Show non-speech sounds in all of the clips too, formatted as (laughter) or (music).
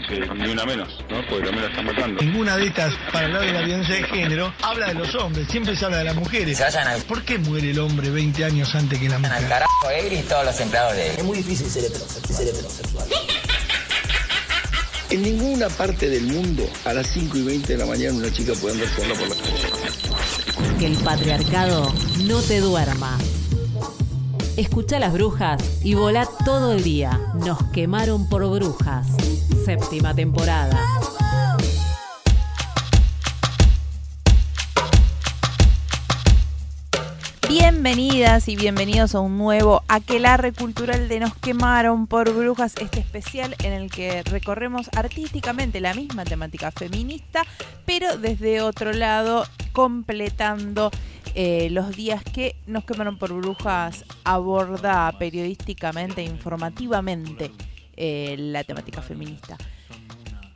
que ni una menos, ¿no? Porque también la están matando. Ninguna de estas, para hablar de la violencia de género, habla de los hombres, siempre se habla de las mujeres. Se vayan al, ¿Por qué muere el hombre 20 años antes que la al mujer? carajo Egri y todos los empleados de Es muy difícil ser heterosexual. Ser heterosexual. En ninguna parte del mundo a las 5 y 20 de la mañana una chica puede andar sola por la calle. Que el patriarcado no te duerma. Escucha las brujas y volá todo el día. Nos quemaron por brujas. Séptima temporada. Bienvenidas y bienvenidos a un nuevo Aquelarre Cultural de Nos Quemaron por Brujas, este especial en el que recorremos artísticamente la misma temática feminista, pero desde otro lado, completando eh, los días que Nos Quemaron por Brujas aborda periodísticamente informativamente eh, la temática feminista.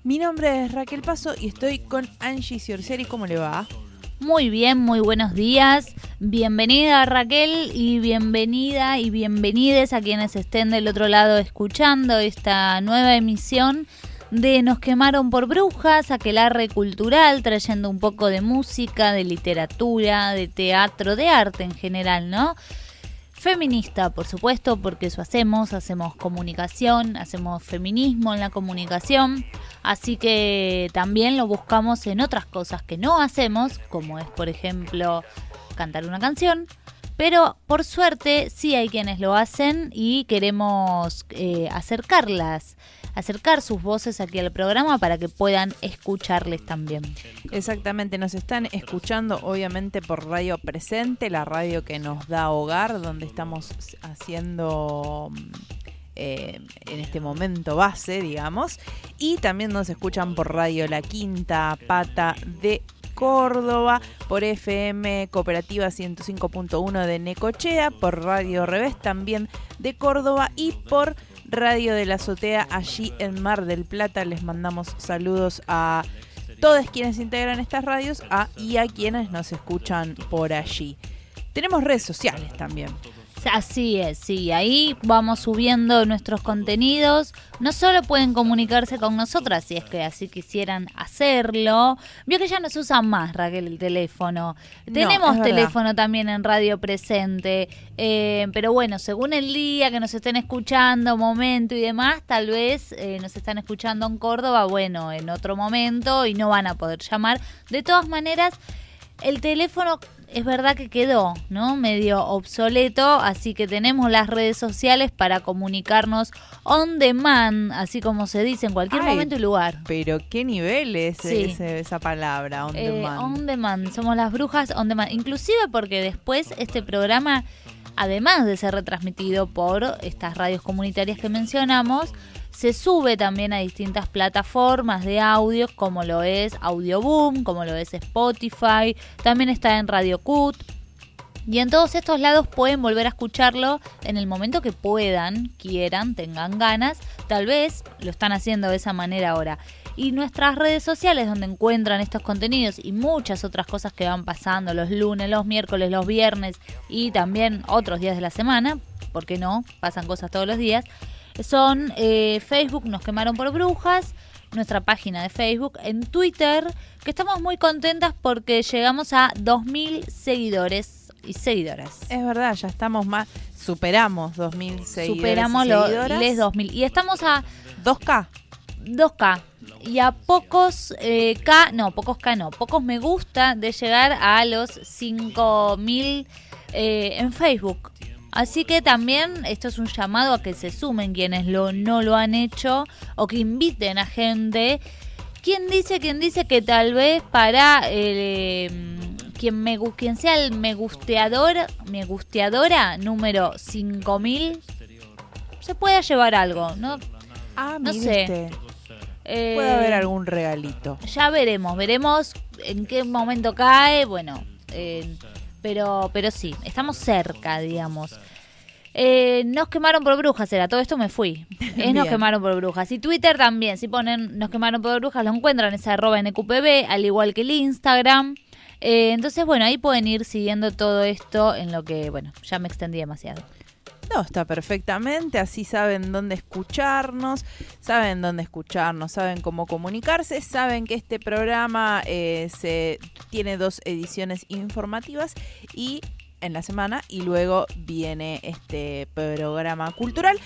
Mi nombre es Raquel Paso y estoy con Angie Ciorcieri. ¿Cómo le va? Muy bien, muy buenos días. Bienvenida Raquel y bienvenida y bienvenides a quienes estén del otro lado escuchando esta nueva emisión de Nos quemaron por brujas, aquelarre cultural, trayendo un poco de música, de literatura, de teatro, de arte en general, ¿no? Feminista, por supuesto, porque eso hacemos, hacemos comunicación, hacemos feminismo en la comunicación, así que también lo buscamos en otras cosas que no hacemos, como es, por ejemplo, cantar una canción, pero por suerte sí hay quienes lo hacen y queremos eh, acercarlas, acercar sus voces aquí al programa para que puedan escucharles también. Exactamente, nos están escuchando obviamente por Radio Presente, la radio que nos da hogar, donde estamos haciendo eh, en este momento base, digamos, y también nos escuchan por Radio La Quinta Pata de Córdoba, por FM Cooperativa 105.1 de Necochea, por Radio Revés también de Córdoba y por Radio de la Azotea allí en Mar del Plata. Les mandamos saludos a todos quienes integran estas radios a, y a quienes nos escuchan por allí. Tenemos redes sociales también. Así es, sí, ahí vamos subiendo nuestros contenidos. No solo pueden comunicarse con nosotras, si es que así quisieran hacerlo. Vio que ya no se usa más, Raquel, el teléfono. Tenemos verdad. teléfono también en Radio Presente. eh, pero bueno, según el día que nos estén escuchando, momento y demás, tal vez eh, nos están escuchando en Córdoba, bueno, en otro momento y no van a poder llamar. De todas maneras, el teléfono es verdad que quedó, ¿no? Medio obsoleto, así que tenemos las redes sociales para comunicarnos on demand, así como se dice en cualquier Ay, momento y lugar. Pero qué nivel es Sí. ese- esa palabra, on Eh, demand? on demand, somos las brujas on demand. Inclusive porque después este programa, además de ser retransmitido por estas radios comunitarias que mencionamos, se sube también a distintas plataformas de audio, como lo es Audioboom, como lo es Spotify, también está en Radio Cut. Y en todos estos lados pueden volver a escucharlo en el momento que puedan, quieran, tengan ganas. Tal vez lo están haciendo de esa manera ahora. Y nuestras redes sociales donde encuentran estos contenidos y muchas otras cosas que van pasando los lunes, los miércoles, los viernes y también otros días de la semana, porque no, pasan cosas todos los días, son eh, Facebook, nos quemaron por brujas, nuestra página de Facebook, en Twitter, que estamos muy contentas porque llegamos a 2.000 seguidores y seguidoras. Es verdad, ya estamos más, superamos 2.000 seguidores. Superamos y los les 2.000 y estamos a 2K. 2K. Y a pocos eh, K, no, pocos K no, pocos me gusta de llegar a los 5000 eh, en Facebook. Así que también esto es un llamado a que se sumen quienes lo, no lo han hecho o que inviten a gente. ¿Quién dice, quién dice que tal vez para eh, quien, me, quien sea el me gusteador, me gusteadora número 5000 se pueda llevar algo, ¿no? Ah, No sé. Eh, Puede haber algún regalito. ya veremos, veremos en qué momento cae, bueno, eh, pero, pero sí, estamos cerca, digamos. Eh, nos quemaron por brujas, era todo esto me fui. Es nos quemaron por brujas. Y Twitter también, si ponen nos quemaron por brujas, lo encuentran, es arroba NQPB, al igual que el Instagram. Eh, entonces, bueno, ahí pueden ir siguiendo todo esto en lo que, bueno, ya me extendí demasiado. No, está perfectamente, así saben dónde escucharnos, saben dónde escucharnos, saben cómo comunicarse, saben que este programa eh, se tiene dos ediciones informativas y en la semana y luego viene este programa cultural.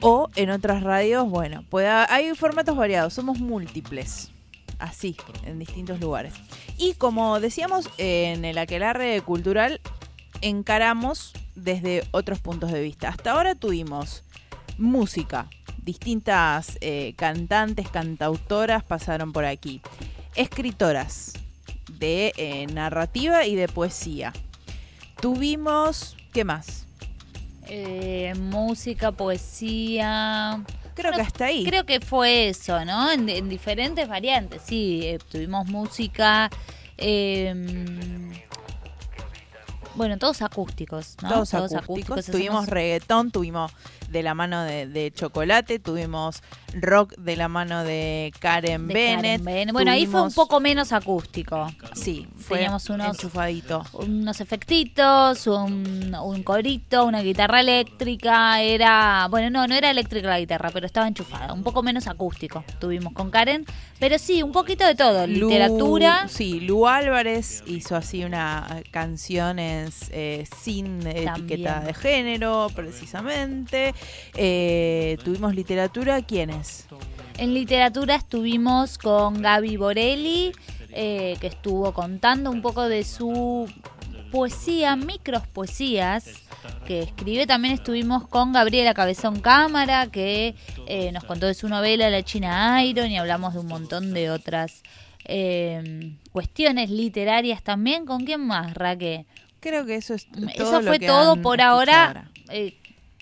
O en otras radios, bueno, puede, hay formatos variados, somos múltiples, así, en distintos lugares. Y como decíamos, en el aquelarre cultural encaramos desde otros puntos de vista. Hasta ahora tuvimos música, distintas eh, cantantes, cantautoras pasaron por aquí, escritoras de eh, narrativa y de poesía. Tuvimos, ¿qué más? Eh, música, poesía. Creo Bueno, que hasta ahí. Creo que fue eso, ¿no? En, en diferentes variantes, sí. tuvimos música. Bueno, todos acústicos, ¿no? Todos, acústicos. Tuvimos reggaetón, tuvimos de la mano de, de Chocolate, tuvimos rock de la mano de Karen de Bennett. Karen. Bueno, ahí fue un poco menos acústico. Sí, fue Teníamos unos- enchufadito. Unos efectitos, un, un corito, una guitarra eléctrica. Era. Bueno, no, no era eléctrica la guitarra, pero estaba enchufada. Un poco menos acústico tuvimos con Karen. Pero sí, un poquito de todo. Lu- Literatura. Sí, Lu Álvarez hizo así una eh, sin etiqueta de género, precisamente. Eh, tuvimos literatura, ¿quiénes? En literatura estuvimos con Gaby Borelli, eh, que estuvo contando un poco de su poesía, micros poesías que escribe. También estuvimos con Gabriela Cabezón Cámara, que eh, nos contó de su novela La China Iron y hablamos de un montón de otras eh, cuestiones literarias también. ¿Con quién más, Raque? Creo que eso es todo Eso lo fue que todo han por ahora. Eh,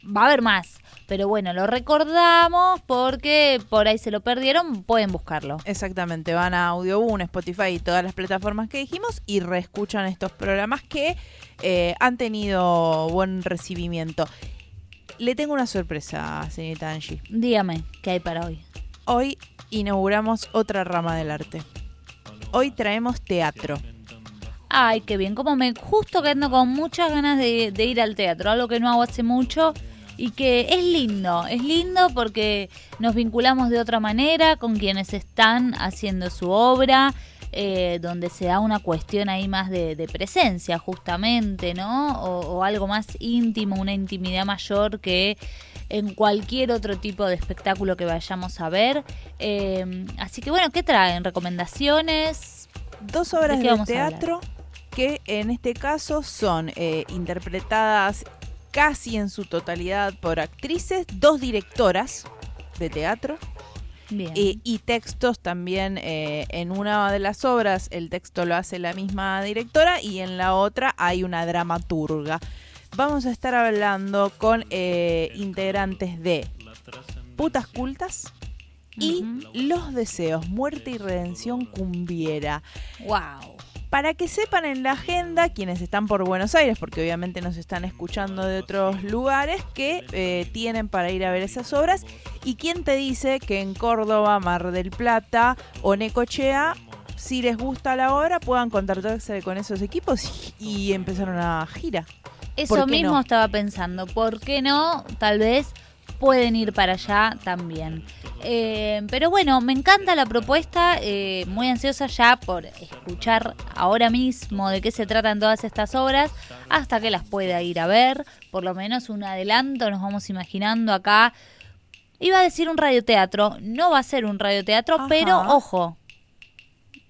va a haber más. Pero bueno, lo recordamos porque por ahí se lo perdieron, pueden buscarlo. Exactamente, van a Audioboom, Spotify y todas las plataformas que dijimos y reescuchan estos programas que eh, han tenido buen recibimiento. Le tengo una sorpresa, señorita Angie. Dígame, ¿qué hay para hoy? Hoy inauguramos otra rama del arte. Hoy traemos teatro. Ay, qué bien. Como me justo que ando con muchas ganas de, de ir al teatro, algo que no hago hace mucho y que es lindo. Es lindo porque nos vinculamos de otra manera con quienes están haciendo su obra, eh, donde se da una cuestión ahí más de, de presencia, justamente, ¿no? O, o algo más íntimo, una intimidad mayor que en cualquier otro tipo de espectáculo que vayamos a ver. Eh, así que bueno, ¿qué traen? ¿Recomendaciones? Dos obras ¿De de, teatro que en este caso son eh, interpretadas casi en su totalidad por actrices, dos directoras de teatro. Bien. Y, textos también, eh, en una de las obras el texto lo hace la misma directora y en la otra hay una dramaturga. Vamos a estar hablando con eh, integrantes de Putas Cultas y Los Deseos, Muerte y Redención Cumbiera. Wow. Para que sepan en la agenda, quienes están por Buenos Aires, porque obviamente nos están escuchando de otros lugares, que eh, tienen para ir a ver esas obras. ¿Y quién te dice que en Córdoba, Mar del Plata o Necochea, si les gusta la obra, puedan contactarse con esos equipos y empezar una gira? Eso ¿Por qué mismo no? estaba pensando. ¿Por qué no? Tal vez pueden ir para allá también. Eh, pero bueno, me encanta la propuesta. eh, muy ansiosa ya por escuchar ahora mismo de qué se tratan todas estas obras. Hasta que las pueda ir a ver. Por lo menos un adelanto. Nos vamos imaginando acá. Iba a decir un radioteatro. No va a ser un radioteatro, Ajá. pero ojo.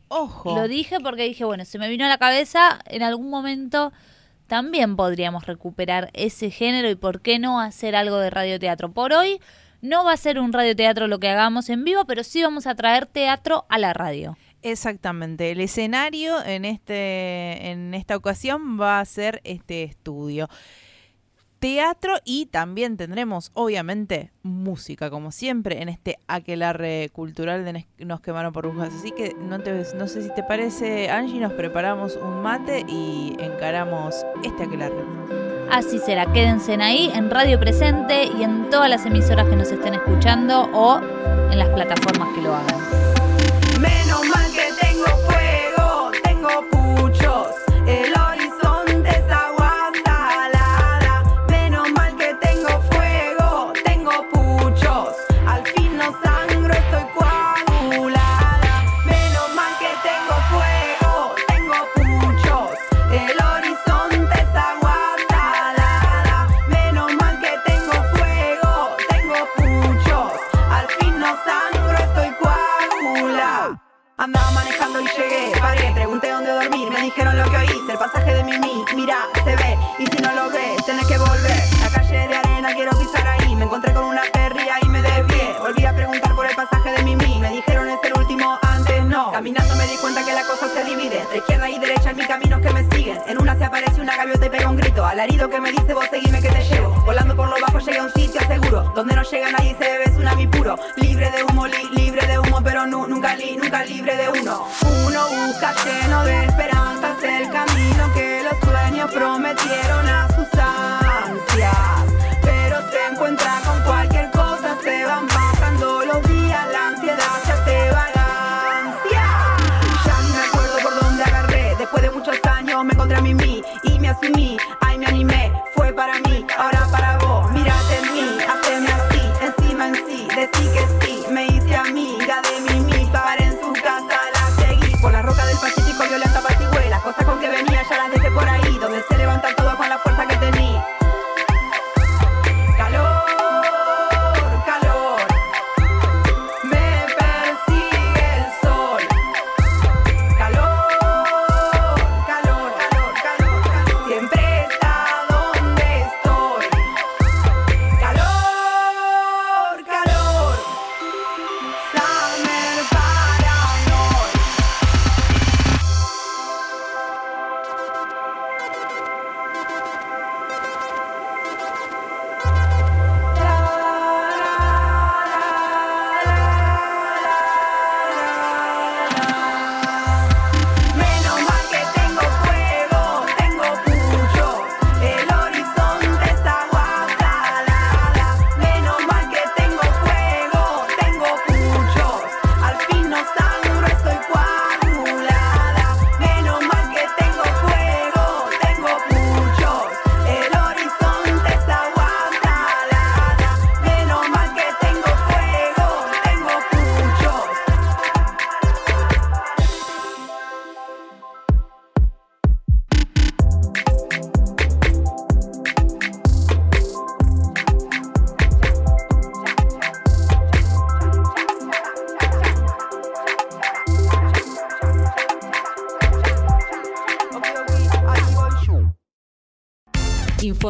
Ojo. Lo dije porque dije, bueno, se me vino a la cabeza en algún momento también podríamos recuperar ese género y por qué no hacer algo de radioteatro. Por hoy no va a ser un radioteatro lo que hagamos en vivo, pero sí vamos a traer teatro a la radio. Exactamente. El escenario en este en esta ocasión va a ser este estudio. Teatro y también tendremos, obviamente, música, como siempre, en este aquelarre cultural de Nos quemaron por brujas. Así que no, no sé si te parece, Angie, nos preparamos un mate y encaramos este aquelarre. Así será, quédense ahí en Radio Presente y en todas las emisoras que nos estén escuchando o en las plataformas que lo hagan. Andaba manejando y llegué, paré, pregunté dónde dormir, me dijeron lo que oíste, el pasaje de Mimi, mira, se ve, y si no lo ves, tenés que volver, la calle de arena, quiero pisar ahí, me encontré con una perria y me desvié, volví a preguntar por el pasaje de Mimi, me dijeron es el último, antes no, caminando me di cuenta que la cosa se divide, entre izquierda y derecha en mis caminos que me siguen, en una se aparece una gaviota y pega un grito, alarido que me dice vos seguime que te llevo, volando por lo bajo llegué a un sitio seguro, donde no llega nadie se bebe tsunami puro, libre de humo, libre de uno. Uno busca lleno de esperanzas el camino que los sueños prometieron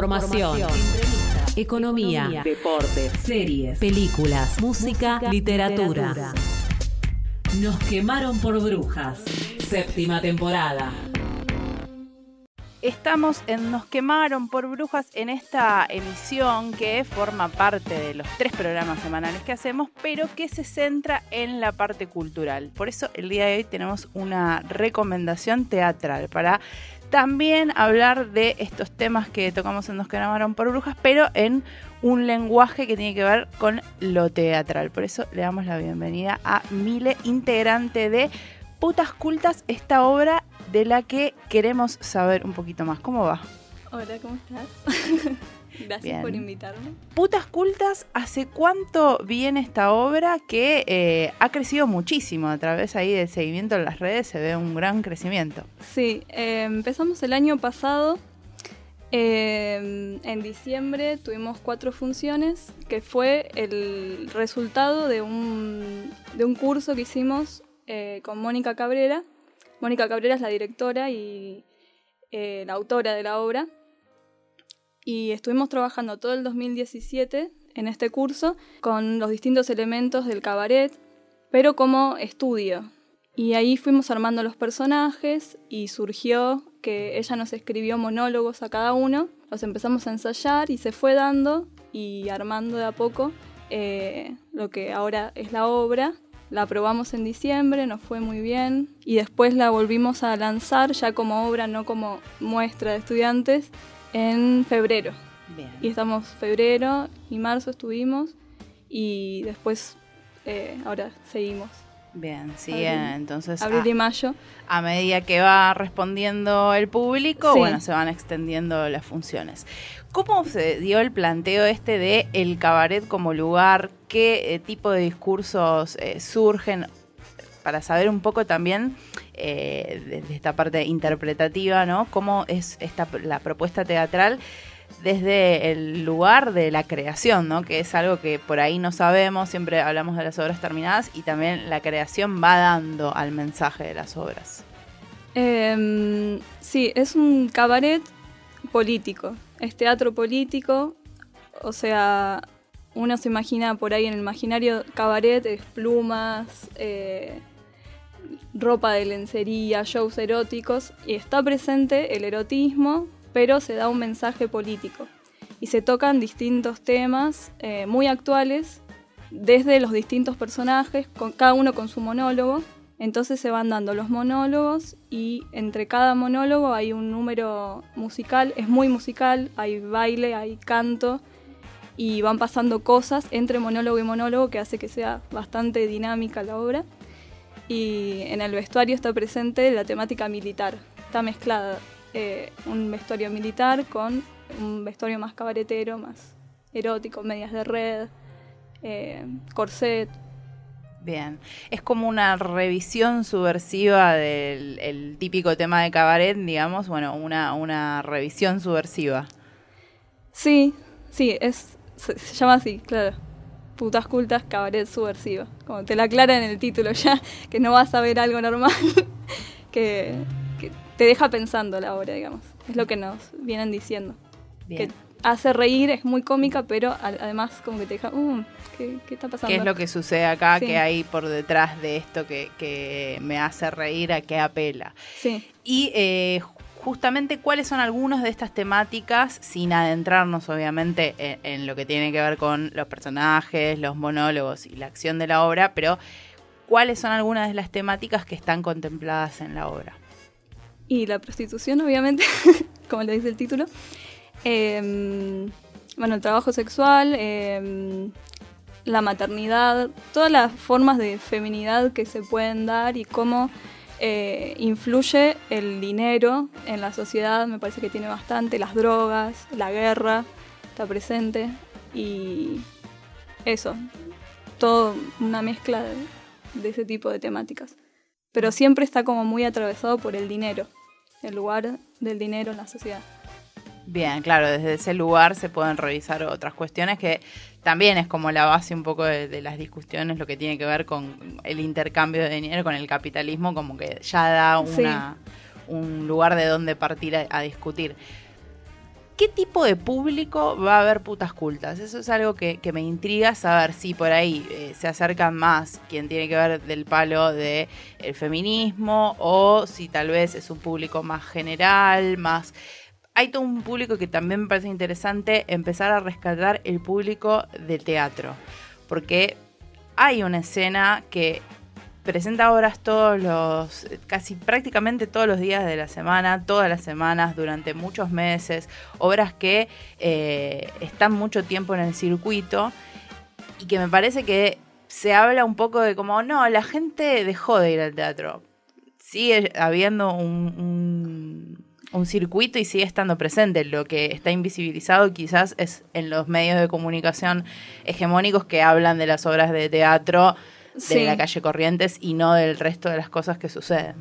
Información, economía, deportes, series, películas, música, literatura. Nos quemaron por brujas. Séptima temporada. Estamos en Nos quemaron por brujas en esta emisión que forma parte de los tres programas semanales que hacemos, pero que se centra en la parte cultural. Por eso el día de hoy tenemos una recomendación teatral para también hablar de estos temas que tocamos en Nos quemaron por brujas, pero en un lenguaje que tiene que ver con lo teatral. Por eso le damos la bienvenida a Mile, integrante de Putas Cultas, esta obra de la que queremos saber un poquito más. ¿Cómo va? Hola, ¿cómo estás? (laughs) Gracias Bien. por invitarme. Putas Cultas, ¿hace cuánto viene esta obra que eh, ha crecido muchísimo a través ahí del seguimiento en las redes? Se ve un gran crecimiento. Sí, eh, empezamos el año pasado. eh, en diciembre tuvimos cuatro funciones, que fue el resultado de un, de un curso que hicimos eh, con Mónica Cabrera. Mónica Cabrera es la directora y la autora de la obra. Y estuvimos trabajando todo el 2017 en este curso con los distintos elementos del cabaret, pero como estudio. Y ahí fuimos armando los personajes y surgió que ella nos escribió monólogos a cada uno, los empezamos a ensayar y se fue dando y armando de a poco eh, lo que ahora es la obra. La probamos en diciembre, nos fue muy bien y después la volvimos a lanzar ya como obra, no como muestra de estudiantes, en febrero. Bien. Y estamos febrero y marzo estuvimos y después eh, ahora seguimos. Bien, sí, Abril. eh, entonces Abril y mayo. a medida que va respondiendo el público, Sí. bueno, se van extendiendo las funciones. ¿Cómo se dio el planteo este de el cabaret como lugar? ¿Qué eh, tipo de discursos eh, surgen? Para saber un poco también eh, de, de esta parte interpretativa, ¿no? ¿Cómo es esta, la propuesta teatral desde el lugar de la creación, ¿no? Que es algo que por ahí no sabemos, siempre hablamos de las obras terminadas y también la creación va dando al mensaje de las obras. Em, sí, es un cabaret político, es teatro político, o sea, uno se imagina por ahí en el imaginario cabaret, es plumas, eh, ropa de lencería, shows eróticos, y está presente el erotismo, pero se da un mensaje político. Y se tocan distintos temas eh, muy actuales desde los distintos personajes, con, cada uno con su monólogo. Entonces se van dando los monólogos y entre cada monólogo hay un número musical, es muy musical, hay baile, hay canto y van pasando cosas entre monólogo y monólogo que hace que sea bastante dinámica la obra. Y en el vestuario está presente la temática militar, está mezclada eh, un vestuario militar con un vestuario más cabaretero, más erótico, medias de red, eh, corset. Bien, es como una revisión subversiva del el típico tema de cabaret, digamos, bueno, una, una revisión subversiva. Sí, sí, es, se, se llama así, claro. Putas cultas, cabaret subversivo. Como te la aclara en el título ya, que no vas a ver algo normal, (laughs) que, que te deja pensando la obra, digamos. Es lo que nos vienen diciendo. Bien. Que hace reír, es muy cómica, pero además como que te deja, "Uh, ¿qué, qué está pasando? ¿Qué es lo que sucede acá? Sí. ¿Qué hay por detrás de esto que, que me hace reír? ¿A qué apela? Sí. Y eh, justamente cuáles son algunas de estas temáticas, sin adentrarnos obviamente en, en lo que tiene que ver con los personajes, los monólogos y la acción de la obra, pero cuáles son algunas de las temáticas que están contempladas en la obra. Y la prostitución, obviamente, (laughs) como le dice el título. Eh, bueno, el trabajo sexual, eh, la maternidad, todas las formas de feminidad que se pueden dar y cómo eh, influye el dinero en la sociedad, me parece que tiene bastante, las drogas, la guerra, está presente y eso, todo una mezcla de, de ese tipo de temáticas. Pero siempre está como muy atravesado por el dinero, el lugar del dinero en la sociedad. Bien, claro, desde ese lugar se pueden revisar otras cuestiones que también es como la base un poco de, de las discusiones, lo que tiene que ver con el intercambio de dinero, con el capitalismo, como que ya da Sí. una, un lugar de donde partir a, a discutir. ¿Qué tipo de público va a haber putas cultas? Eso es algo que, que me intriga saber si por ahí eh, se acercan más quien tiene que ver del palo del el feminismo o si tal vez es un público más general, más... Hay todo un público que también me parece interesante empezar a rescatar el público de teatro, porque hay una escena que presenta obras todos los, casi prácticamente todos los días de la semana, todas las semanas, durante muchos meses, obras que eh, están mucho tiempo en el circuito y que me parece que se habla un poco de como, no, la gente dejó de ir al teatro. Sigue habiendo un, un, un circuito y sigue estando presente. Lo que está invisibilizado quizás es en los medios de comunicación hegemónicos que hablan de las obras de teatro de Sí. la calle Corrientes y no del resto de las cosas que suceden.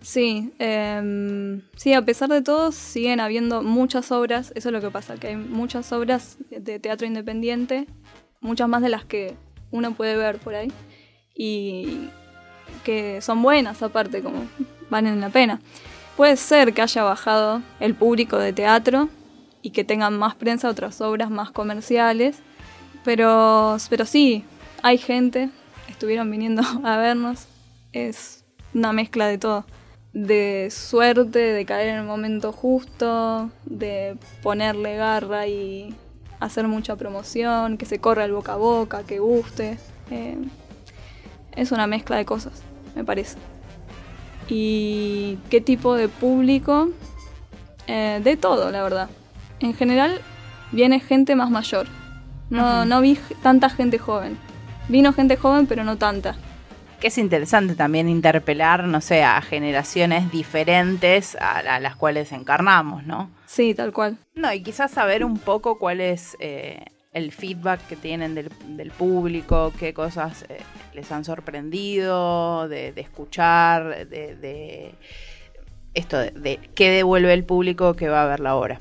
Sí, em, sí, a pesar de todo, siguen habiendo muchas obras. Eso es lo que pasa, que hay muchas obras de teatro independiente, muchas más de las que uno puede ver por ahí. Y que son buenas, aparte, como valen la pena. Puede ser que haya bajado el público de teatro y que tengan más prensa otras obras más comerciales. Pero, pero sí, hay gente, estuvieron viniendo (laughs) a vernos. Es una mezcla de todo. De suerte, de caer en el momento justo, de ponerle garra y hacer mucha promoción, que se corra el boca a boca, que guste. Eh, es una mezcla de cosas, me parece. ¿Y qué tipo de público? Eh, de todo, la verdad. En general, viene gente más mayor. No, no vi tanta gente joven. Vino gente joven, pero no tanta. Que es interesante también interpelar, no sé, a generaciones diferentes a, a las cuales encarnamos, ¿no? Sí, tal cual. No, y quizás saber un poco cuál es eh, el feedback que tienen del, del público, qué cosas eh, les han sorprendido, de, de escuchar, de, de esto, de, qué devuelve el público que va a ver la obra.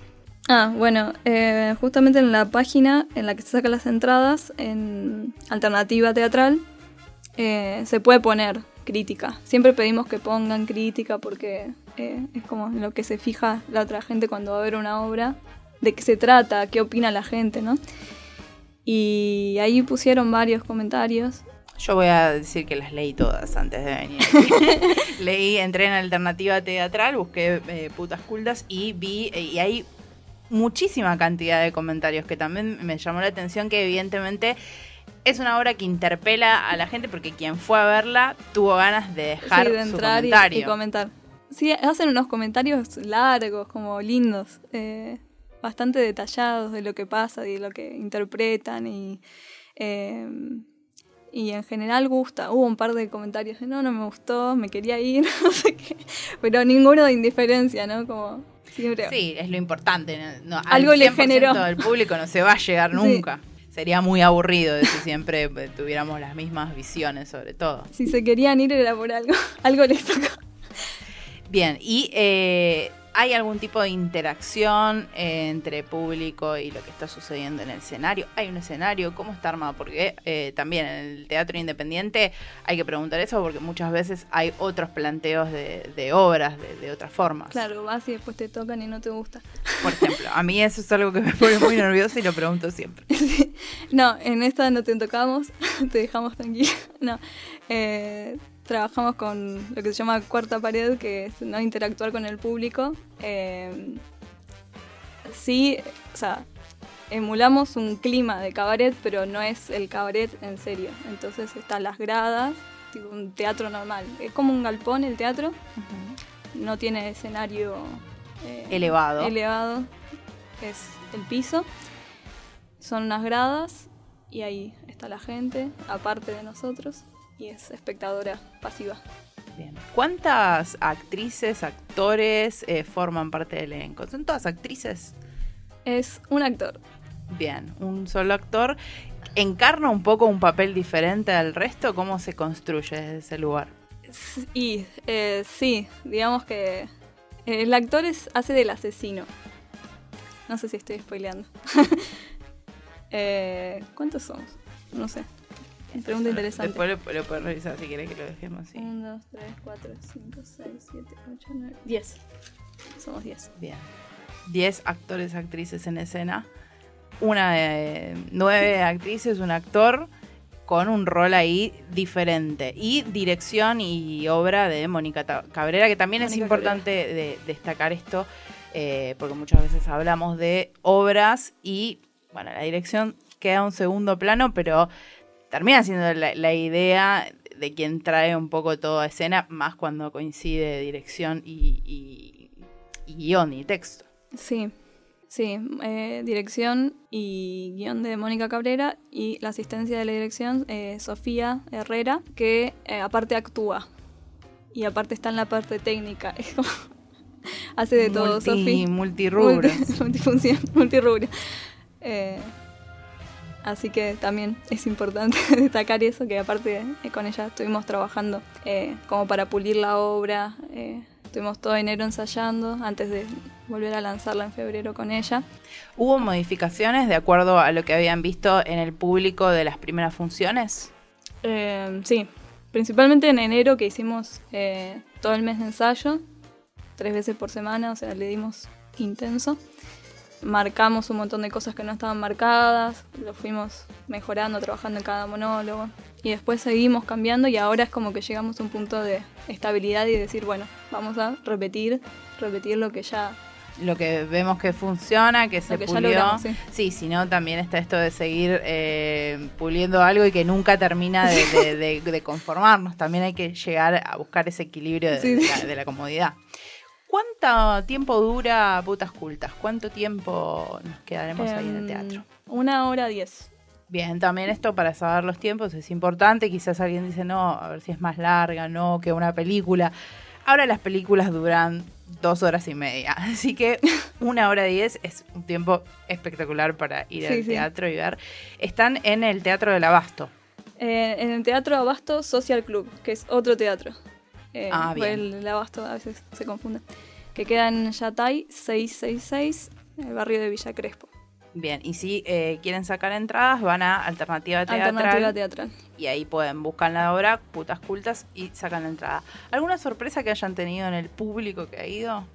Ah, bueno, eh, justamente en la página en la que se sacan las entradas, en alternativa teatral, eh, se puede poner crítica. Siempre pedimos que pongan crítica porque es como lo que se fija la otra gente cuando va a ver una obra, de qué se trata, qué opina la gente, ¿no? Y ahí pusieron varios comentarios. Yo voy a decir que las leí todas antes de venir. (laughs) leí, entré en alternativa teatral, busqué eh, putas cultas y vi, eh, y hay muchísima cantidad de comentarios que también me llamó la atención que evidentemente es una obra que interpela a la gente porque quien fue a verla tuvo ganas de dejar Sí, de su y- comentario. y, comentar. Sí, hacen unos comentarios largos, como lindos, eh, bastante detallados de lo que pasa y de lo que interpretan y, eh, y en general gusta. Hubo un par de comentarios de no, no me gustó, me quería ir, (laughs) no sé qué, pero ninguno de indiferencia, ¿no? Como siempre. Sí, es lo importante. No, al Algo le 100% generó. del público no se va a llegar (laughs) Sí. nunca. Sería muy aburrido de si siempre eh, tuviéramos las mismas visiones sobre todo. Si se querían ir era por algo, (laughs) algo les tocó. Bien, ¿y eh, hay algún tipo de interacción entre público y lo que está sucediendo en el escenario? ¿Hay un escenario? ¿Cómo está armado? Porque eh, también en el teatro independiente hay que preguntar eso porque muchas veces hay otros planteos de, de obras de, de otras formas. Claro, vas y después te tocan y no te gusta. Por ejemplo, a mí eso es algo que me pone muy nerviosa y lo pregunto siempre. (laughs) No, en esta no te tocamos, (laughs) te dejamos tranquila. No, eh, trabajamos con lo que se llama cuarta pared, que es no interactuar con el público. Eh, sí, o sea, emulamos un clima de cabaret, pero no es el cabaret en serio. Entonces están las gradas, tipo un teatro normal. Es como un galpón el teatro, no tiene escenario eh, Elevado. elevado, es el piso. Son unas gradas y ahí está la gente, aparte de nosotros, y es espectadora pasiva. Bien. ¿Cuántas actrices, actores eh, forman parte del elenco? ¿Son todas actrices? Es un actor. Bien, un solo actor. ¿Encarna un poco un papel diferente al resto? ¿Cómo se construye desde ese lugar? Y eh, sí, digamos que el actor es, hace del asesino. No sé si estoy spoileando. (laughs) Eh, ¿Cuántos somos? No sé. (laughs) Pregunta interesante. Después lo, lo puedes revisar si quieres que lo dejemos así. 1, 2, 3, 4, 5, 6, 7, 8, 9, 10. Somos 10. Bien. 10 actores, actrices en escena. Una de nueve actrices, un actor con un rol ahí diferente. Y dirección y obra de Mónica Cabrera, que también es importante de- destacar esto, eh, porque muchas veces hablamos de obras y, bueno, la dirección queda un segundo plano, pero termina siendo la, la idea de quien trae un poco toda escena, más cuando coincide dirección y, y- y guion y texto. Sí, sí. eh, dirección y guion de Mónica Cabrera y la asistencia de la dirección, eh, Sofía Herrera, que eh, aparte actúa. Y aparte está en la parte técnica. (laughs) Hace de todo, Multi- Sofía. multirrubro. Multi- (laughs) multifunción, multirrubro. Eh, así que también es importante (laughs) destacar eso, que aparte eh, con ella estuvimos trabajando eh, como para pulir la obra. eh, estuvimos todo enero ensayando antes de volver a lanzarla en febrero con ella. ¿Hubo modificaciones de acuerdo a lo que habían visto en el público de las primeras funciones? Eh, sí, principalmente en enero que hicimos eh, todo el mes de ensayo, tres veces por semana, o sea, le dimos intenso. Marcamos un montón de cosas que no estaban marcadas, lo fuimos mejorando, trabajando en cada monólogo. Y después seguimos cambiando y ahora es como que llegamos a un punto de estabilidad y decir, bueno, vamos a repetir, repetir lo que ya... Lo que vemos que funciona, que se que pulió. logramos, sí. sí, si no, también está esto de seguir eh, puliendo algo y que nunca termina de, de- de- de conformarnos. También hay que llegar a buscar ese equilibrio sí. la, de la comodidad. ¿Cuánto tiempo dura Putas Cultas? ¿Cuánto tiempo nos quedaremos ahí en el em, teatro? Una hora diez. Bien, también esto para saber los tiempos es importante. Quizás alguien dice, no, a ver si es más larga, no, que una película. Ahora las películas duran dos horas y media, (laughs) así que una hora diez es un tiempo espectacular para ir Sí, al sí. teatro y ver. Están en el Teatro del Abasto. Eh, en el Teatro Abasto Social Club, que es otro teatro. Eh, Ah, bien. El Abasto a veces se confunde. Que queda en Yatay 666, en el barrio de Villa Crespo. Bien, y si eh, quieren sacar entradas, van a Alternativa Teatral. Alternativa teatral. Y ahí pueden buscar la obra, putas cultas, y sacan la entrada. ¿Alguna sorpresa que hayan tenido en el público que ha ido?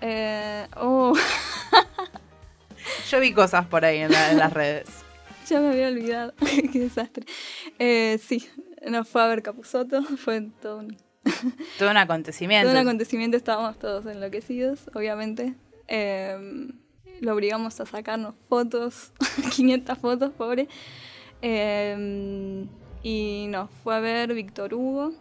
Eh, oh, Yo vi cosas por ahí en, la- en las redes. (laughs) ya me había olvidado. (laughs) Qué desastre. Eh, sí, nos fue a ver Capuzoto. Fue todo un, (laughs) Todo un acontecimiento. todo un acontecimiento. Estábamos todos enloquecidos, obviamente. Eh, lo obligamos a sacarnos fotos, (laughs) 500 fotos, pobre. Eh, y nos fue a ver Víctor Hugo.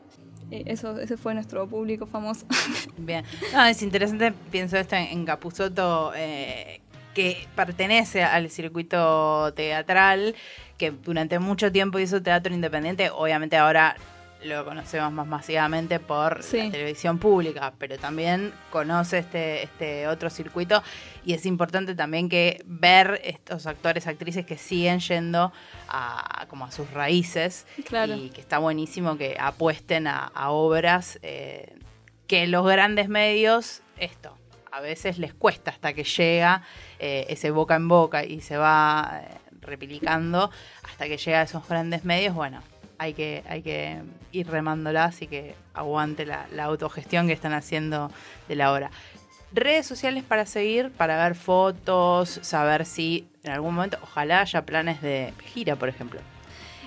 Eh, Eso, ese fue nuestro público famoso. (laughs) Bien. No, es interesante, pienso esto en, Capuzotto, eh, que pertenece al circuito teatral, que durante mucho tiempo hizo teatro independiente. Obviamente ahora lo conocemos más masivamente por Sí. la televisión pública, pero también conoce este, este otro circuito y es importante también que ver estos actores, actrices que siguen yendo a, como a sus raíces Claro. y que está buenísimo que apuesten a, a obras eh, que los grandes medios, esto, a veces les cuesta hasta que llega eh, ese boca en boca y se va eh, replicando hasta que llega a esos grandes medios, bueno, hay que, hay que ir remándola, así que aguante la, la autogestión que están haciendo de la obra. Redes sociales para seguir, para ver fotos, saber si en algún momento, ojalá haya planes de gira, por ejemplo.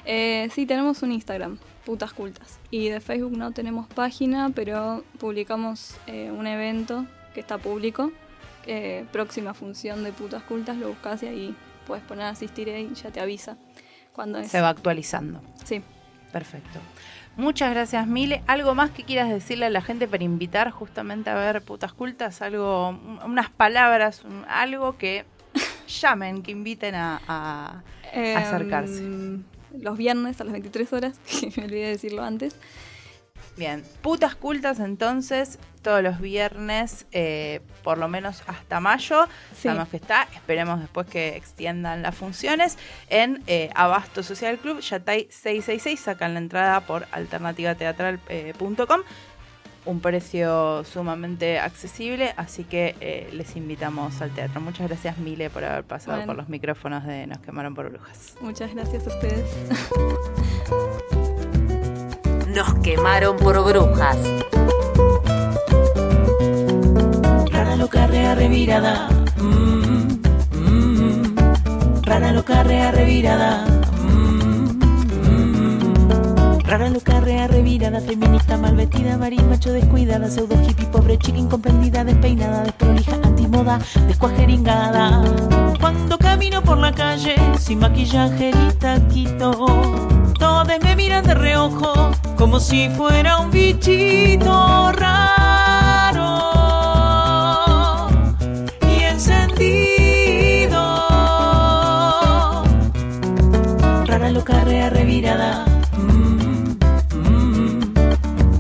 Eh, sí, tenemos un Instagram, Putas Cultas. Y de Facebook no tenemos página, pero publicamos eh, un evento que está público. eh, próxima función de Putas Cultas, lo buscas y ahí puedes poner asistir y ya te avisa cuando es. Se va actualizando. Sí. Perfecto. Muchas gracias, Mile. ¿Algo más que quieras decirle a la gente para invitar justamente a ver putas cultas? Algo, un- unas palabras, algo que (laughs) llamen, que inviten a, a- a acercarse. Em, Los viernes a las 23 horas, (laughs) que me olvidé decirlo antes. Bien, putas cultas entonces, todos los viernes, eh, por lo menos hasta mayo. Sí. Sabemos que está, esperemos después que extiendan las funciones. En eh, Abasto Social Club, Yatay 666, sacan la entrada por alternativateatral.com. Un precio sumamente accesible, así que eh, les invitamos al teatro. Muchas gracias, Mile, por haber pasado Bueno. por los micrófonos de Nos quemaron por brujas. Muchas gracias a ustedes. (laughs) Nos quemaron por brujas. Rara loca, rea, revirada, Mm, mm. Rara loca, rea revirada. Mm, mm. Rara loca, rea revirada, feminista mal vestida, varil, macho descuidada, pseudo hippie, pobre chica incomprendida, despeinada, desprolija, antimoda, descuajeringada. Cuando camino por la calle, sin maquillaje y taquito, todos me miran de reojo, como si fuera un bichito raro y encendido. Rara loca, rea revirada. Mm, mm.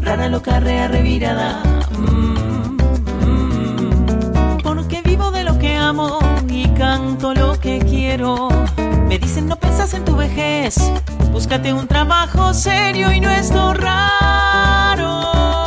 Rara loca, revirada. Mm, mm. Porque vivo de lo que amo y canto lo que quiero. Dicen no pensás en tu vejez, búscate un trabajo serio y no esto raro.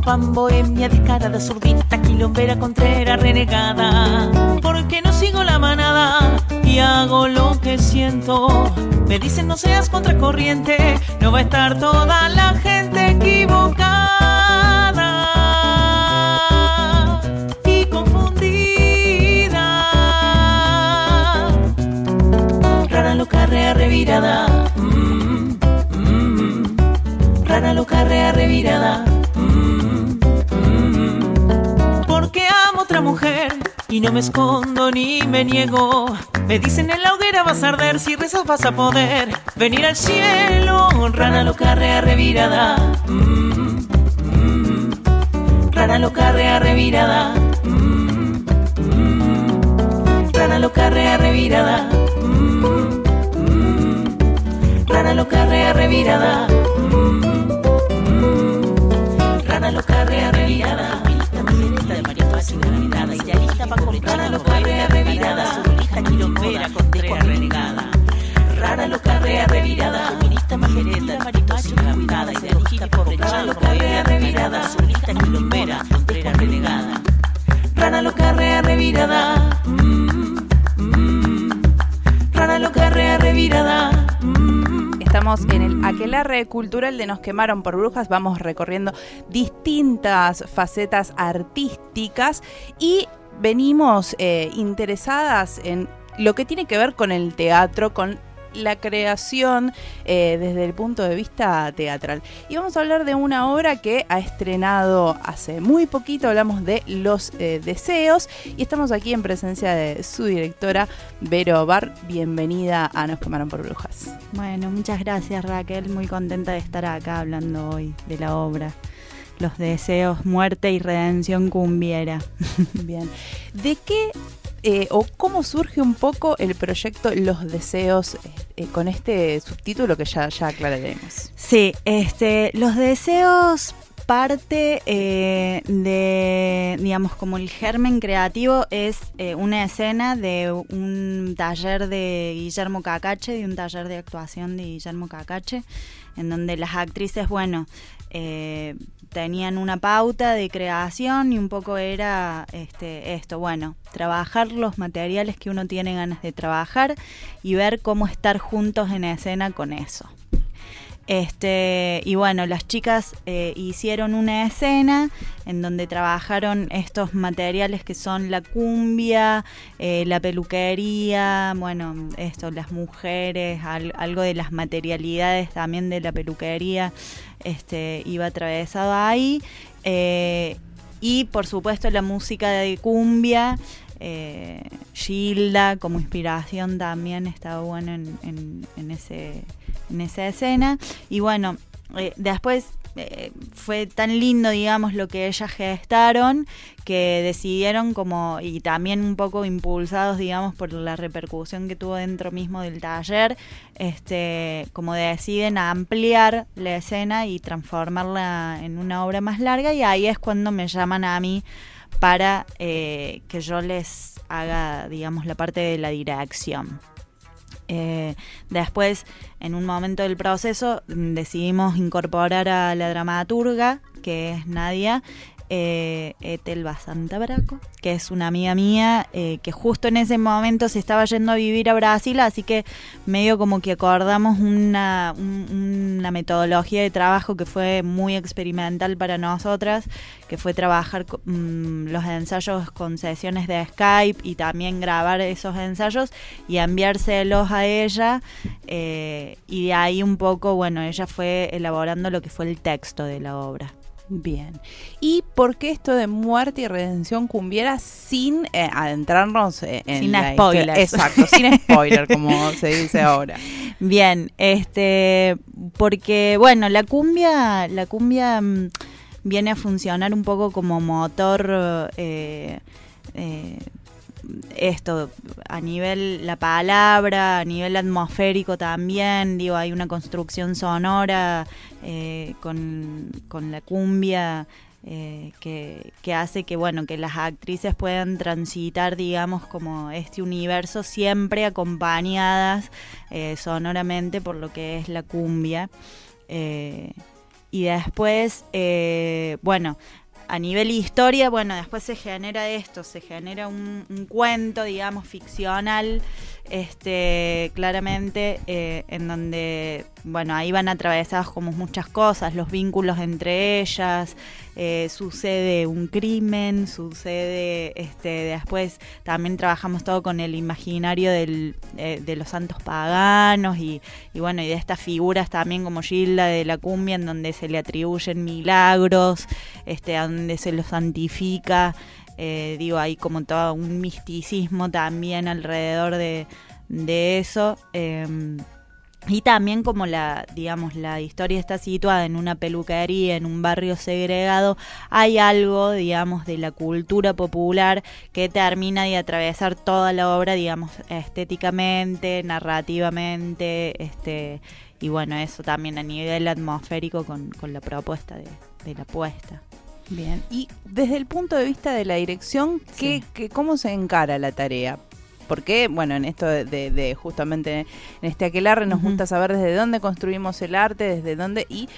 Compán, bohemia, descarada, zurdita, quilombera, contrera, renegada. Porque no sigo la manada y hago lo que siento. Me dicen no seas contracorriente, no va a estar toda la gente equivocada y confundida. Rara loca, rea revirada. Mm, mm. Rara loca, rea revirada. Y no me escondo ni me niego. Me dicen en la hoguera vas a arder, si rezas vas a poder venir al cielo. Rara loca, rea revirada. Mm, mm. Rara loca, rea revirada. Mm, mm. Rara loca, rea revirada. Mm, mm. Rara loca, rea revirada. Mm, mm. Rara loca, rea revirada. Feminista, feminista de María Fácil, revirada. Idealista pa' comprar. Rara loca, rea revirada. Surulista, quilombera, contrera, renegada. Rara loca, rea revirada. Feminista, majereta, María Fácil, revirada. Idealista, pobre Rara loca, rea revirada. Surulista, quilombera, contrera, renegada. Rara loca, rea revirada. Mm, mm. Rara loca, rea revirada. Mm. Estamos en el aquelarre cultural de Nos quemaron por brujas, vamos recorriendo distintas facetas artísticas y venimos eh, interesadas en lo que tiene que ver con el teatro, con la creación eh, desde el punto de vista teatral. Y vamos a hablar de una obra que ha estrenado hace muy poquito, hablamos de Los eh, Deseos y estamos aquí en presencia de su directora, Vero Bar. Bienvenida a Nos quemaron por brujas. Bueno, muchas gracias Raquel, muy contenta de estar acá hablando hoy de la obra. Los deseos, muerte y redención cumbiera. (laughs) Bien. ¿De qué eh, o cómo surge un poco el proyecto Los Deseos eh, con este subtítulo que ya, ya aclararemos? Sí, este, los deseos parte eh, de, digamos, como el germen creativo es eh, una escena de un taller de Guillermo Cacache, de un taller de actuación de Guillermo Cacache, en donde las actrices, bueno, eh, tenían una pauta de creación y un poco era este, esto, bueno, trabajar los materiales que uno tiene ganas de trabajar y ver cómo estar juntos en escena con eso. Este, y bueno, las chicas eh, hicieron una escena en donde trabajaron estos materiales que son la cumbia, eh, la peluquería, bueno, esto, las mujeres, al- algo de las materialidades también de la peluquería, este, iba atravesado ahí. eh, y por supuesto la música de cumbia, eh, Gilda como inspiración también estaba bueno en, ese, en esa escena. Y bueno, eh, después eh, fue tan lindo, digamos, lo que ellas gestaron, que decidieron como, y también un poco impulsados, digamos, por la repercusión que tuvo dentro mismo del taller, este, como deciden ampliar la escena y transformarla en una obra más larga, y ahí es cuando me llaman a mí para eh, que yo les haga, digamos, la parte de la dirección. Eh, después, en un momento del proceso, decidimos incorporar a la dramaturga, que es Nadia, eh, Etel Basanta Braco, que es una amiga mía eh, que justo en ese momento se estaba yendo a vivir a Brasil, así que medio como que acordamos una, un- una metodología de trabajo que fue muy experimental para nosotras, que fue trabajar mm, los ensayos con sesiones de Skype y también grabar esos ensayos y enviárselos a ella eh, y de ahí un poco, bueno, ella fue elaborando lo que fue el texto de la obra. Bien. ¿Y por qué esto de muerte y redención cumbiera sin eh, adentrarnos eh, en Sin la spoilers. Exacto, sin (laughs) spoiler, como se dice ahora. Bien, este, porque bueno, la cumbia, la cumbia mm, viene a funcionar un poco como motor, eh, eh, esto a nivel la palabra, a nivel atmosférico también, digo, hay una construcción sonora eh, con, con la cumbia. eh, que, que hace que bueno que las actrices puedan transitar digamos como este universo siempre acompañadas eh, sonoramente por lo que es la cumbia y después bueno a nivel historia, bueno, después se genera esto, se genera un, un cuento, digamos, ficcional, este, claramente, eh, en donde, bueno, ahí van atravesadas como muchas cosas, los vínculos entre ellas, eh, sucede un crimen, sucede, este, después también trabajamos todo con el imaginario del, eh, de los santos paganos y, y bueno, y de estas figuras también como Gilda de la cumbia, en donde se le atribuyen milagros, este, donde se lo santifica, eh, digo, hay como todo un misticismo también alrededor de, de eso. em, y también como la, digamos, la historia está situada en una peluquería, en un barrio segregado, hay algo, digamos, de la cultura popular que termina de atravesar toda la obra, digamos, estéticamente, narrativamente, este, y bueno, eso también a nivel atmosférico con, con la propuesta de, de la puesta. Bien. Y desde el punto de vista de la dirección, ¿qué, qué- ¿cómo se encara la tarea? Porque, bueno, en esto de, de- de justamente en este aquelarre nos gusta saber desde dónde construimos el arte, desde dónde y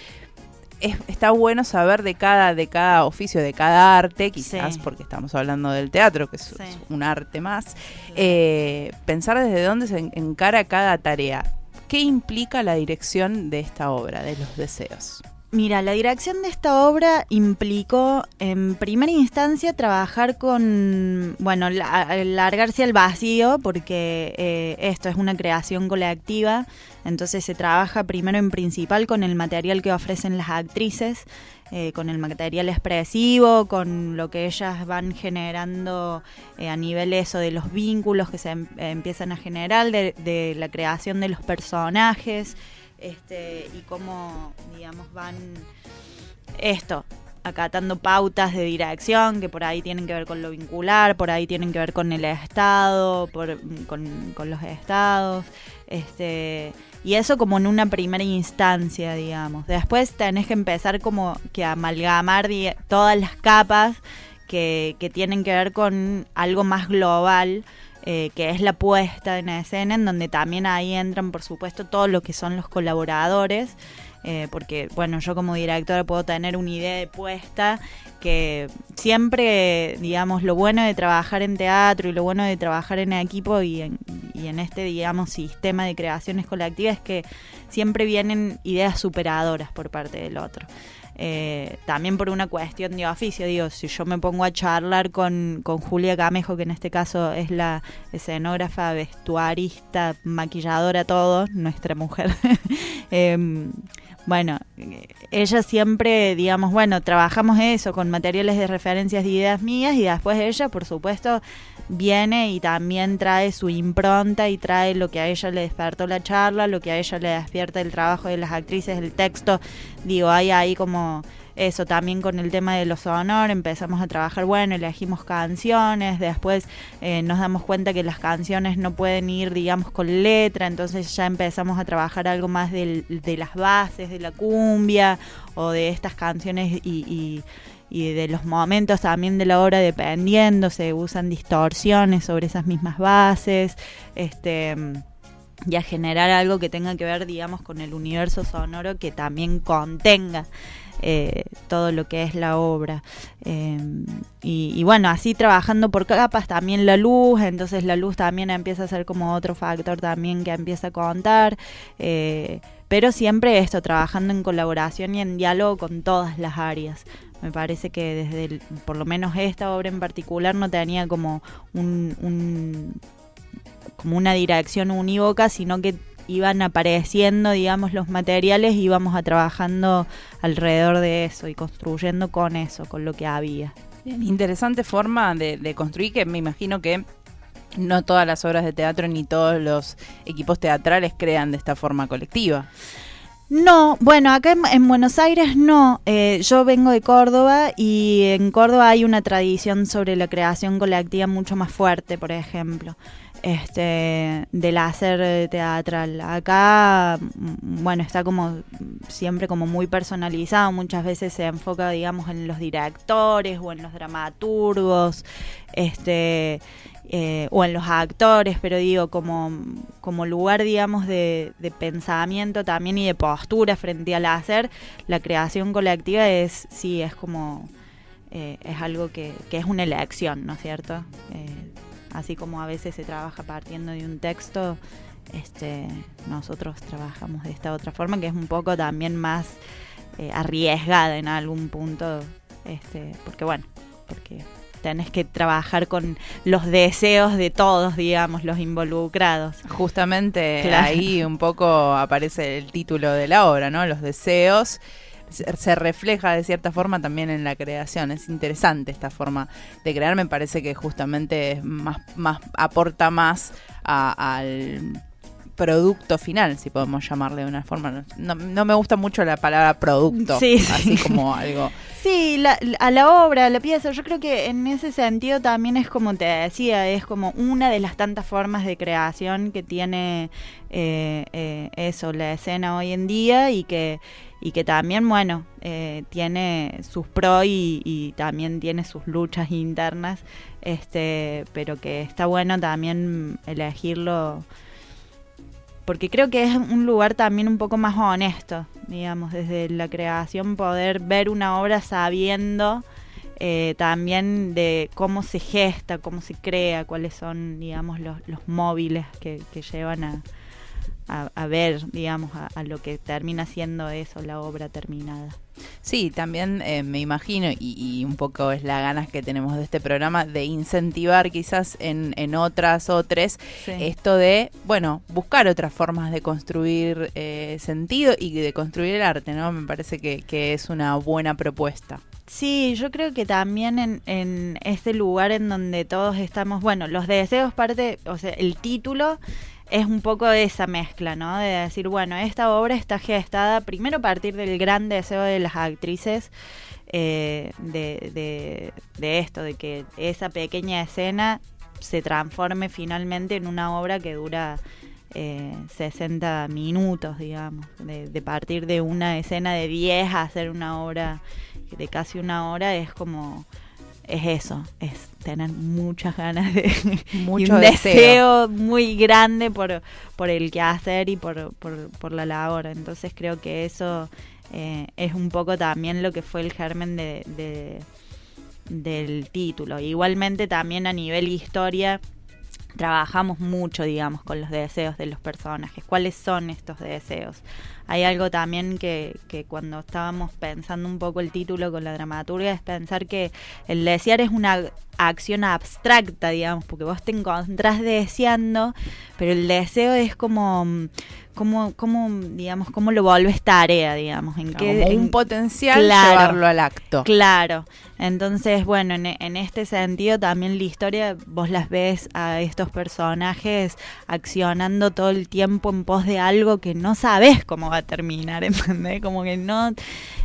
es- está bueno saber de cada de cada oficio, de cada arte, quizás Sí. porque estamos hablando del teatro, que es, Sí. es un arte más. eh, pensar desde dónde se en- encara cada tarea. ¿Qué implica la dirección de esta obra, de los deseos? Mira, la dirección de esta obra implicó en primera instancia trabajar con, bueno, la- largarse al vacío porque eh, esto es una creación colectiva, entonces se trabaja primero en principal con el material que ofrecen las actrices, eh, con el material expresivo, con lo que ellas van generando eh, a nivel eso de los vínculos que se em- empiezan a generar, de, de la creación de los personajes este, y cómo, digamos, van esto, acatando pautas de dirección que por ahí tienen que ver con lo vincular, por ahí tienen que ver con el Estado, por, con, con los estados, este, y eso como en una primera instancia, digamos. Después tenés que empezar como que a amalgamar todas las capas que, que tienen que ver con algo más global, eh, que es la puesta en escena, en donde también ahí entran, por supuesto, todos lo que son los colaboradores, eh, porque, bueno, yo como directora puedo tener una idea de puesta que siempre, digamos, lo bueno de trabajar en teatro y lo bueno de trabajar en equipo y en, y en este, digamos, sistema de creaciones colectivas es que siempre vienen ideas superadoras por parte del otro. Eh, también por una cuestión de oficio, digo, si yo me pongo a charlar con, con Julia Camejo, que en este caso es la escenógrafa, vestuarista, maquilladora, todo, nuestra mujer, (laughs) em, bueno, ella siempre, digamos, bueno, trabajamos eso con materiales de referencias de ideas mías y después ella, por supuesto, viene y también trae su impronta y trae lo que a ella le despertó la charla, lo que a ella le despierta el trabajo de las actrices, el texto. Digo, hay ahí como eso también con el tema de los sonor, empezamos a trabajar, bueno, elegimos canciones, después eh, nos damos cuenta que las canciones no pueden ir, digamos, con letra, entonces ya empezamos a trabajar algo más del- de las bases de la cumbia o de estas canciones y, y- y de los momentos también de la obra dependiendo, se usan distorsiones sobre esas mismas bases, este y a generar algo que tenga que ver, digamos, con el universo sonoro que también contenga eh, todo lo que es la obra. Eh, y, y, bueno, así trabajando por capas también la luz, entonces la luz también empieza a ser como otro factor también que empieza a contar. Eh, pero siempre esto, trabajando en colaboración y en diálogo con todas las áreas. Me parece que desde, el, por lo menos esta obra en particular, no tenía como un, un como una dirección unívoca, sino que iban apareciendo, digamos, los materiales y íbamos a trabajando alrededor de eso y construyendo con eso, con lo que había. Bien, interesante forma de, de, construir que me imagino que no todas las obras de teatro ni todos los equipos teatrales crean de esta forma colectiva. No, bueno, acá en, en Buenos Aires no. Eh, yo vengo de Córdoba y en Córdoba hay una tradición sobre la creación colectiva mucho más fuerte, por ejemplo este del hacer teatral. Acá, bueno, está como siempre como muy personalizado, muchas veces se enfoca, digamos, en los directores o en los dramaturgos, este eh, o en los actores, pero digo, como, como lugar, digamos, de, de, pensamiento también y de postura frente al hacer, la creación colectiva es, sí, es como, eh, es algo que, que, es una elección, ¿no es cierto? Eh, así como a veces se trabaja partiendo de un texto, este, nosotros trabajamos de esta otra forma, que es un poco también más eh, arriesgada en algún punto, este, porque bueno, porque tenés que trabajar con los deseos de todos, digamos, los involucrados. Justamente claro. ahí un poco aparece el título de la obra, ¿no? Los deseos se refleja de cierta forma también en la creación. Es interesante esta forma de crear, me parece que justamente es más, más aporta más al producto final, si podemos llamarle de una forma. No, no me gusta mucho la palabra producto, sí, así sí. como algo. Sí, la, a la obra, a la pieza, yo creo que en ese sentido también es como te decía, es como una de las tantas formas de creación que tiene eh, eh, eso, la escena hoy en día y que y que también, bueno, eh, tiene sus pros y, y, también tiene sus luchas internas, este, pero que está bueno también elegirlo, porque creo que es un lugar también un poco más honesto, digamos, desde la creación poder ver una obra sabiendo eh, también de cómo se gesta, cómo se crea, cuáles son, digamos, los, los móviles que, que llevan a, a, a, ver, digamos, a, a, lo que termina siendo eso, la obra terminada. Sí, también eh, me imagino, y, y, un poco es la ganas que tenemos de este programa, de incentivar quizás en, en otras o tres sí. esto de, bueno, buscar otras formas de construir eh, sentido y de construir el arte, ¿no? Me parece que, que es una buena propuesta. Sí, yo creo que también en, en, este lugar en donde todos estamos, bueno, los deseos parte, o sea, el título es un poco esa mezcla, ¿no? De decir, bueno, esta obra está gestada primero a partir del gran deseo de las actrices eh, de, esto, de que esa pequeña escena se transforme finalmente en una obra que dura eh, 60 minutos, digamos, de, de, partir de una escena de 10 a hacer una obra de casi una hora es como es eso, es tener muchas ganas de (laughs) Mucho un deseo. deseo. muy grande por, por el que hacer y por, por, por la labor. Entonces creo que eso eh, es un poco también lo que fue el germen de, de, del título. Igualmente también a nivel historia trabajamos mucho, digamos, con los deseos de los personajes. ¿Cuáles son estos deseos? Hay algo también que, que, cuando estábamos pensando un poco el título con la dramaturgia es pensar que el desear es una acción abstracta, digamos, porque vos te encontrás deseando, pero el deseo es como cómo, cómo digamos, cómo lo volves tarea, digamos, en qué Como un potencial claro, llevarlo al acto. Claro. Entonces, bueno, en, en, este sentido también la historia vos las ves a estos personajes accionando todo el tiempo en pos de algo que no sabes cómo va a a terminar, (laughs) ¿entendés? Como que no,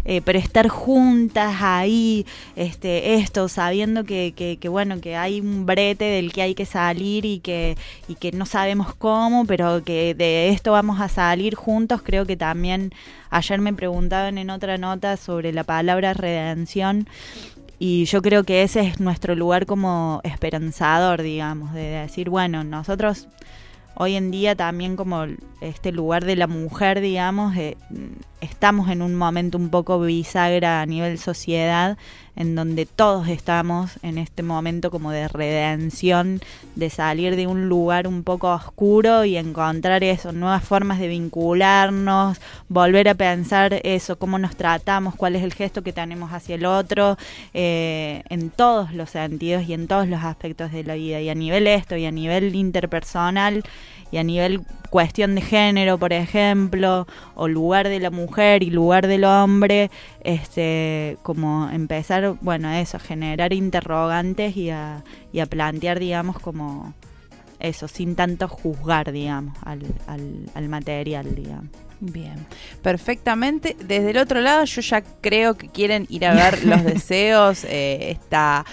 eh, pero estar juntas ahí, este, esto, sabiendo que, que, que, bueno, que hay un brete del que hay que salir y que, y que no sabemos cómo, pero que de esto vamos a salir juntos, creo que también ayer me preguntaban en otra nota sobre la palabra redención y yo creo que ese es nuestro lugar como esperanzador, digamos, de decir, bueno, nosotros hoy en día también como este lugar de la mujer, digamos, eh, estamos en un momento un poco bisagra a nivel sociedad, en donde todos estamos en este momento como de redención, de salir de un lugar un poco oscuro y encontrar eso, nuevas formas de vincularnos, volver a pensar eso, cómo nos tratamos, cuál es el gesto que tenemos hacia el otro, eh, en todos los sentidos y en todos los aspectos de la vida, y a nivel esto, y a nivel interpersonal, y a nivel cuestión de género, por ejemplo, o lugar de la mujer y lugar del hombre, este, como empezar, bueno, eso, a generar interrogantes y a, y a plantear, digamos, como eso, sin tanto juzgar, digamos, al, al, al material, digamos. Bien, perfectamente. Desde el otro lado, yo ya creo que quieren ir a ver los (laughs) deseos, eh, esta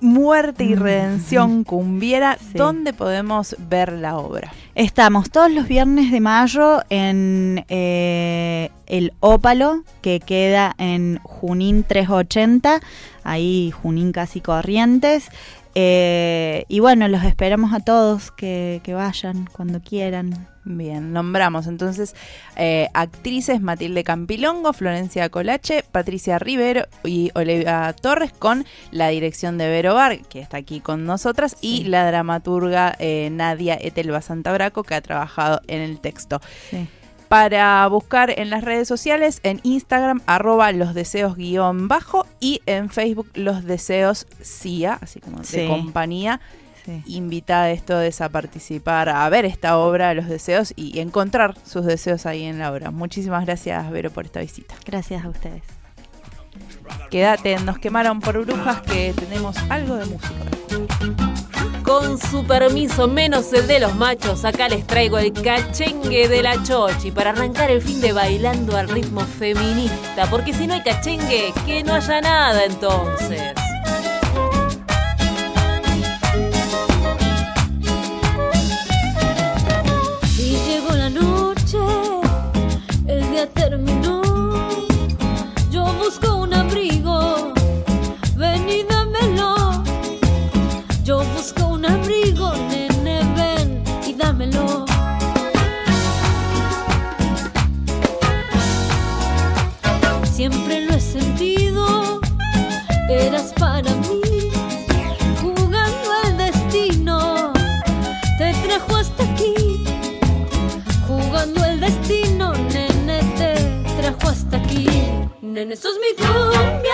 muerte y redención cumbiera. Sí. ¿Dónde podemos ver la obra? Estamos todos los viernes de mayo en eh, el Ópalo, que queda en Junín 380, ahí Junín casi Corrientes. Eh, y bueno, los esperamos a todos que, que vayan cuando quieran. Bien, nombramos entonces eh, actrices Matilde Campilongo, Florencia Colache, Patricia Rivero y Olivia Torres con la dirección de Vero Bar, que está aquí con nosotras, y la dramaturga eh, Nadia Etelva Santabraco, que ha trabajado en el texto. Sí. Para buscar en las redes sociales, en Instagram, arroba los deseos guion bajo y en Facebook los deseos CIA, así como de compañía. Sí. Invita a esto a participar, a ver esta obra, Los Deseos, y encontrar sus deseos ahí en la obra. Muchísimas gracias, Vero, por esta visita. Gracias a ustedes. Quédate, nos quemaron por brujas que tenemos algo de música. Con su permiso, menos el de los machos, acá les traigo el cachengue de la chochi para arrancar el fin de bailando al ritmo feminista, porque si no hay cachengue, que no haya nada entonces. Noche, el día terminó. Yo busco un abrigo, ven y dámelo. Yo busco un abrigo, nene, ven y dámelo. Siempre lo he sentido, eras para Nene, sos mi cumbia, cumbia.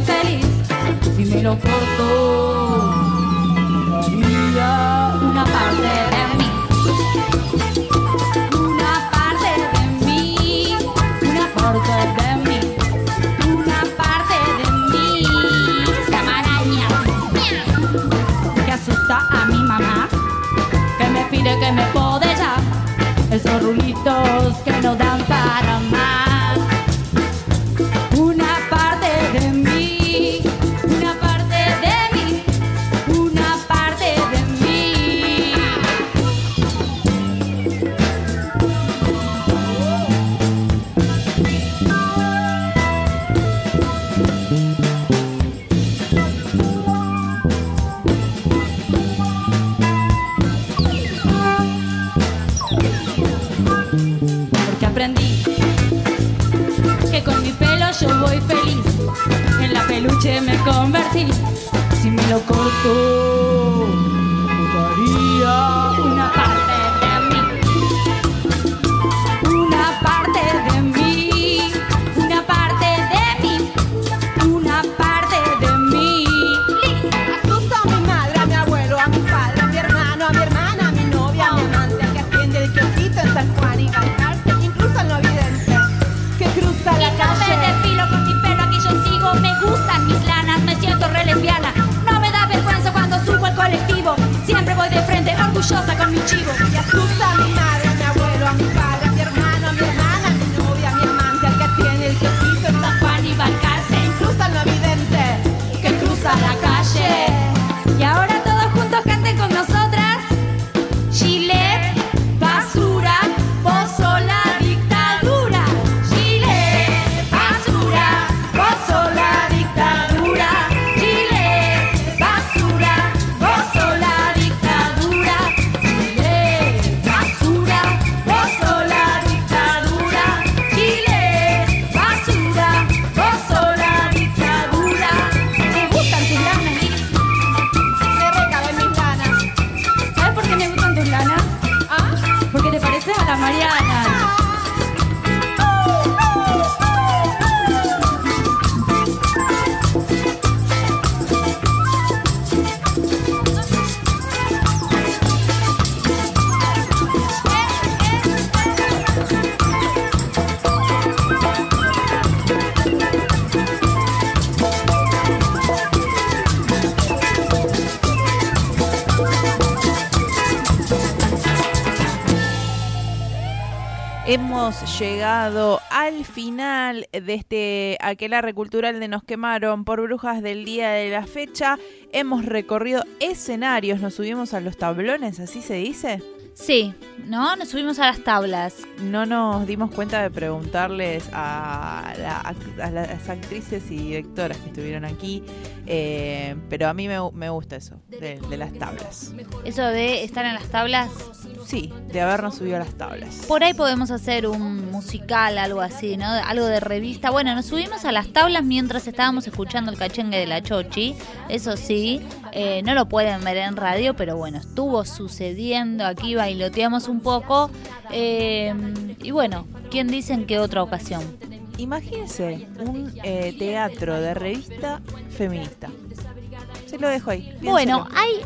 Feliz si me lo corto daría una parte de mí. Una parte de mí. Una parte de mí. A mi mamá. Que me pide que me pode ya. Esos rulitos que no dan para más. Si me lo corto, chivo. Y asusta a mi madre, a mi abuelo, a mi padre, Llegado al final de este aquelarre cultural de Nos quemaron por brujas del día de la fecha. Hemos recorrido escenarios, nos subimos a los tablones, así se dice. Sí, ¿no? Nos subimos a las tablas. No nos dimos cuenta de preguntarles a, la act- a las actrices y directoras que estuvieron aquí, eh, pero a mí me, me gusta eso, de, de las tablas. Eso de estar en las tablas. Sí, de habernos subido a las tablas. Por ahí podemos hacer un musical, algo así, ¿no? Algo de revista. Bueno, nos subimos a las tablas mientras estábamos escuchando el cachengue de la Chochi. Eso sí, eh, no lo pueden ver en radio, pero bueno, estuvo sucediendo. Aquí bailoteamos un poco. eh, y bueno, ¿quién dice en qué otra ocasión? Imagínense un eh, teatro de revista feminista. Se lo dejo ahí. Bueno, hay,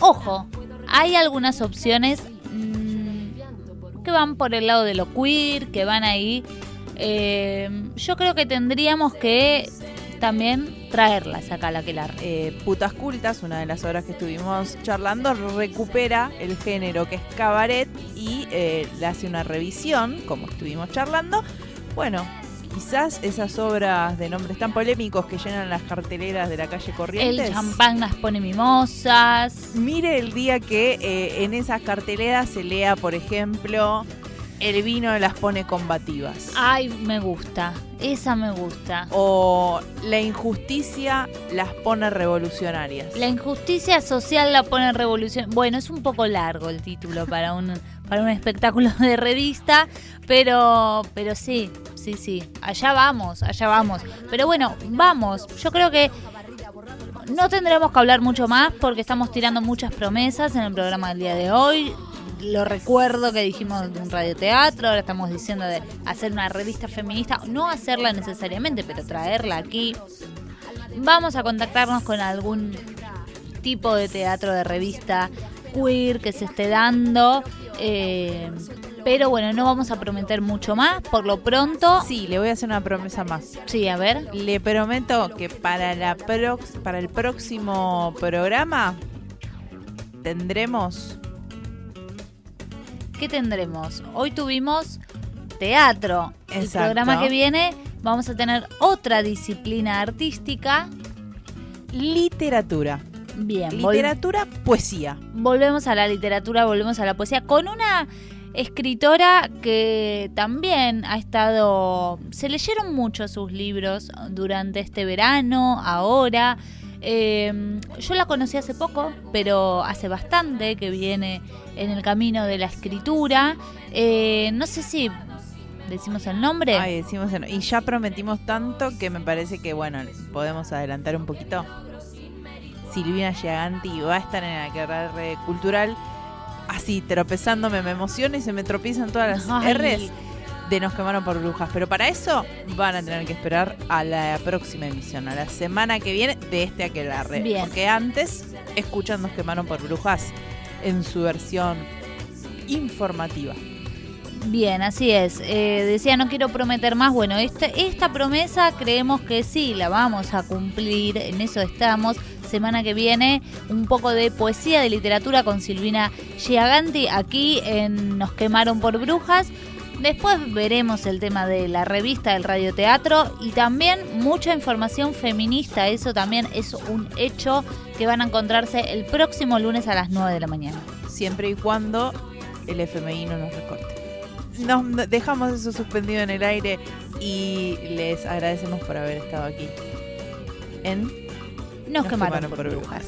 ojo, hay algunas opciones mm, que van por el lado de lo queer, que van ahí. Eh, yo creo que tendríamos que también traerlas acá a la que la Eh, Putas Cultas, una de las obras que estuvimos charlando, recupera el género que es cabaret y eh, le hace una revisión, como estuvimos charlando. Bueno, quizás esas obras de nombres tan polémicos que llenan las carteleras de la calle Corrientes. El champán las pone mimosas. Mire el día que eh, en esas carteleras se lea, por ejemplo, el vino las pone combativas. Ay, me gusta. Esa me gusta. O la injusticia las pone revolucionarias. La injusticia social la pone en revolución. Bueno, es un poco largo el título para un para un espectáculo de revista, pero pero sí, sí, sí. Allá vamos, allá vamos. Pero bueno, vamos. Yo creo que no tendremos que hablar mucho más porque estamos tirando muchas promesas en el programa del día de hoy. Lo recuerdo que dijimos de un radioteatro, ahora estamos diciendo de hacer una revista feminista, no hacerla necesariamente, pero traerla aquí. Vamos a contactarnos con algún tipo de teatro de revista queer que se esté dando. eh, pero bueno, no vamos a prometer mucho más. Por lo pronto. Sí, le voy a hacer una promesa más. Sí, a ver. Le prometo que para, la prox- para el próximo programa tendremos ¿Qué tendremos? Hoy tuvimos teatro. El Exacto. programa que viene vamos a tener otra disciplina artística. literatura. Bien, vol- Literatura, poesía. volvemos a la literatura, volvemos a la poesía con una escritora que también ha estado... Se leyeron mucho sus libros durante este verano, ahora. Eh, yo la conocí hace poco, pero hace bastante que viene en el camino de la escritura. Eh, no sé si decimos el nombre. Ay, decimos el- y ya prometimos tanto que me parece que, bueno, podemos adelantar un poquito. Silvina Giganti va a estar en la carrera cultural. Así, tropezándome, me emociona y se me tropiezan todas las Ay. R's de Nos quemaron por brujas. Pero para eso van a tener que esperar a la próxima emisión, a la semana que viene de este aquelarre. Bien. Porque antes escuchan Nos quemaron por brujas en su versión informativa. Bien, así es. Eh, decía, no quiero prometer más. Bueno, este, esta promesa creemos que sí, la vamos a cumplir. En eso estamos. Semana que viene, un poco de poesía, de literatura con Silvina Giaganti aquí en Nos quemaron por brujas. Después veremos el tema de la revista del radioteatro y también mucha información feminista. Eso también es un hecho que van a encontrarse el próximo lunes a las 9 de la mañana. siempre y cuando el FMI no nos recorte. Nos dejamos eso suspendido en el aire y les agradecemos por haber estado aquí en Nos, quemaron, por brujas.